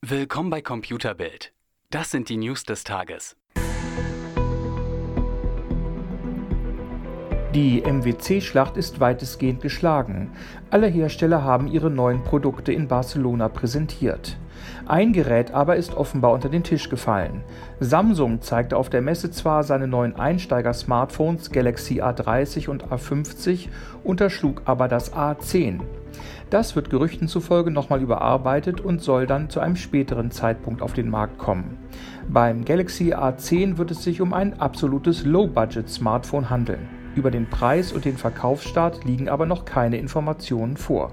Willkommen bei Computerbild. Das sind die News des Tages. Die MWC-Schlacht ist weitestgehend geschlagen. Alle Hersteller haben ihre neuen Produkte in Barcelona präsentiert. Ein Gerät aber ist offenbar unter den Tisch gefallen. Samsung zeigte auf der Messe zwar seine neuen Einsteiger-Smartphones Galaxy A30 und A50, unterschlug aber das A10. Das wird Gerüchten zufolge nochmal überarbeitet und soll dann zu einem späteren Zeitpunkt auf den Markt kommen. Beim Galaxy A10 wird es sich um ein absolutes Low-Budget-Smartphone handeln. Über den Preis und den Verkaufsstart liegen aber noch keine Informationen vor.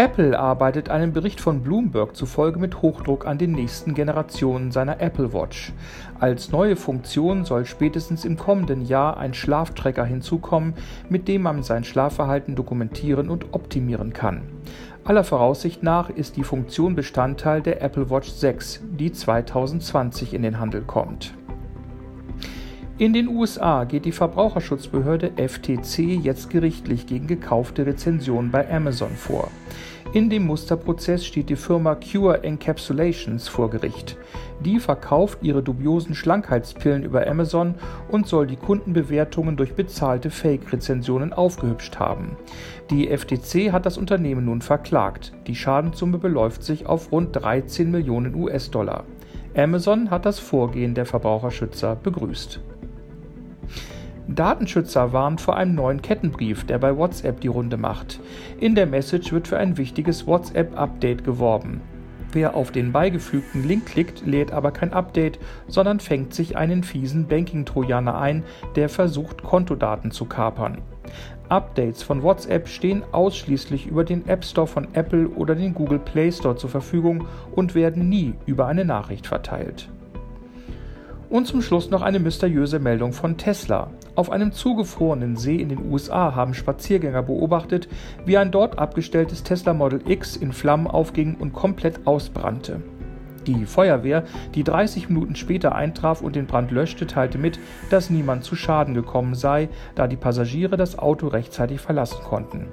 Apple arbeitet einem Bericht von Bloomberg zufolge mit Hochdruck an den nächsten Generationen seiner Apple Watch. Als neue Funktion soll spätestens im kommenden Jahr ein Schlaftracker hinzukommen, mit dem man sein Schlafverhalten dokumentieren und optimieren kann. Aller Voraussicht nach ist die Funktion Bestandteil der Apple Watch 6, die 2020 in den Handel kommt. In den USA geht die Verbraucherschutzbehörde FTC jetzt gerichtlich gegen gekaufte Rezensionen bei Amazon vor. In dem Musterprozess steht die Firma Cure Encapsulations vor Gericht. Die verkauft ihre dubiosen Schlankheitspillen über Amazon und soll die Kundenbewertungen durch bezahlte Fake-Rezensionen aufgehübscht haben. Die FTC hat das Unternehmen nun verklagt. Die Schadenssumme beläuft sich auf rund 13 Millionen US-Dollar. Amazon hat das Vorgehen der Verbraucherschützer begrüßt. Datenschützer warnt vor einem neuen Kettenbrief, der bei WhatsApp die Runde macht. In der Message wird für ein wichtiges WhatsApp-Update geworben. Wer auf den beigefügten Link klickt, lädt aber kein Update, sondern fängt sich einen fiesen Banking-Trojaner ein, der versucht, Kontodaten zu kapern. Updates von WhatsApp stehen ausschließlich über den App Store von Apple oder den Google Play Store zur Verfügung und werden nie über eine Nachricht verteilt. Und zum Schluss noch eine mysteriöse Meldung von Tesla. Auf einem zugefrorenen See in den USA haben Spaziergänger beobachtet, wie ein dort abgestelltes Tesla Model X in Flammen aufging und komplett ausbrannte. Die Feuerwehr, die 30 Minuten später eintraf und den Brand löschte, teilte mit, dass niemand zu Schaden gekommen sei, da die Passagiere das Auto rechtzeitig verlassen konnten.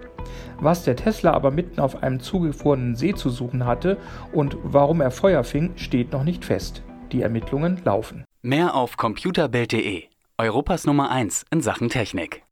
Was der Tesla aber mitten auf einem zugefrorenen See zu suchen hatte und warum er Feuer fing, steht noch nicht fest. Die Ermittlungen laufen. Mehr auf computerbild.de, Europas Nummer 1 in Sachen Technik.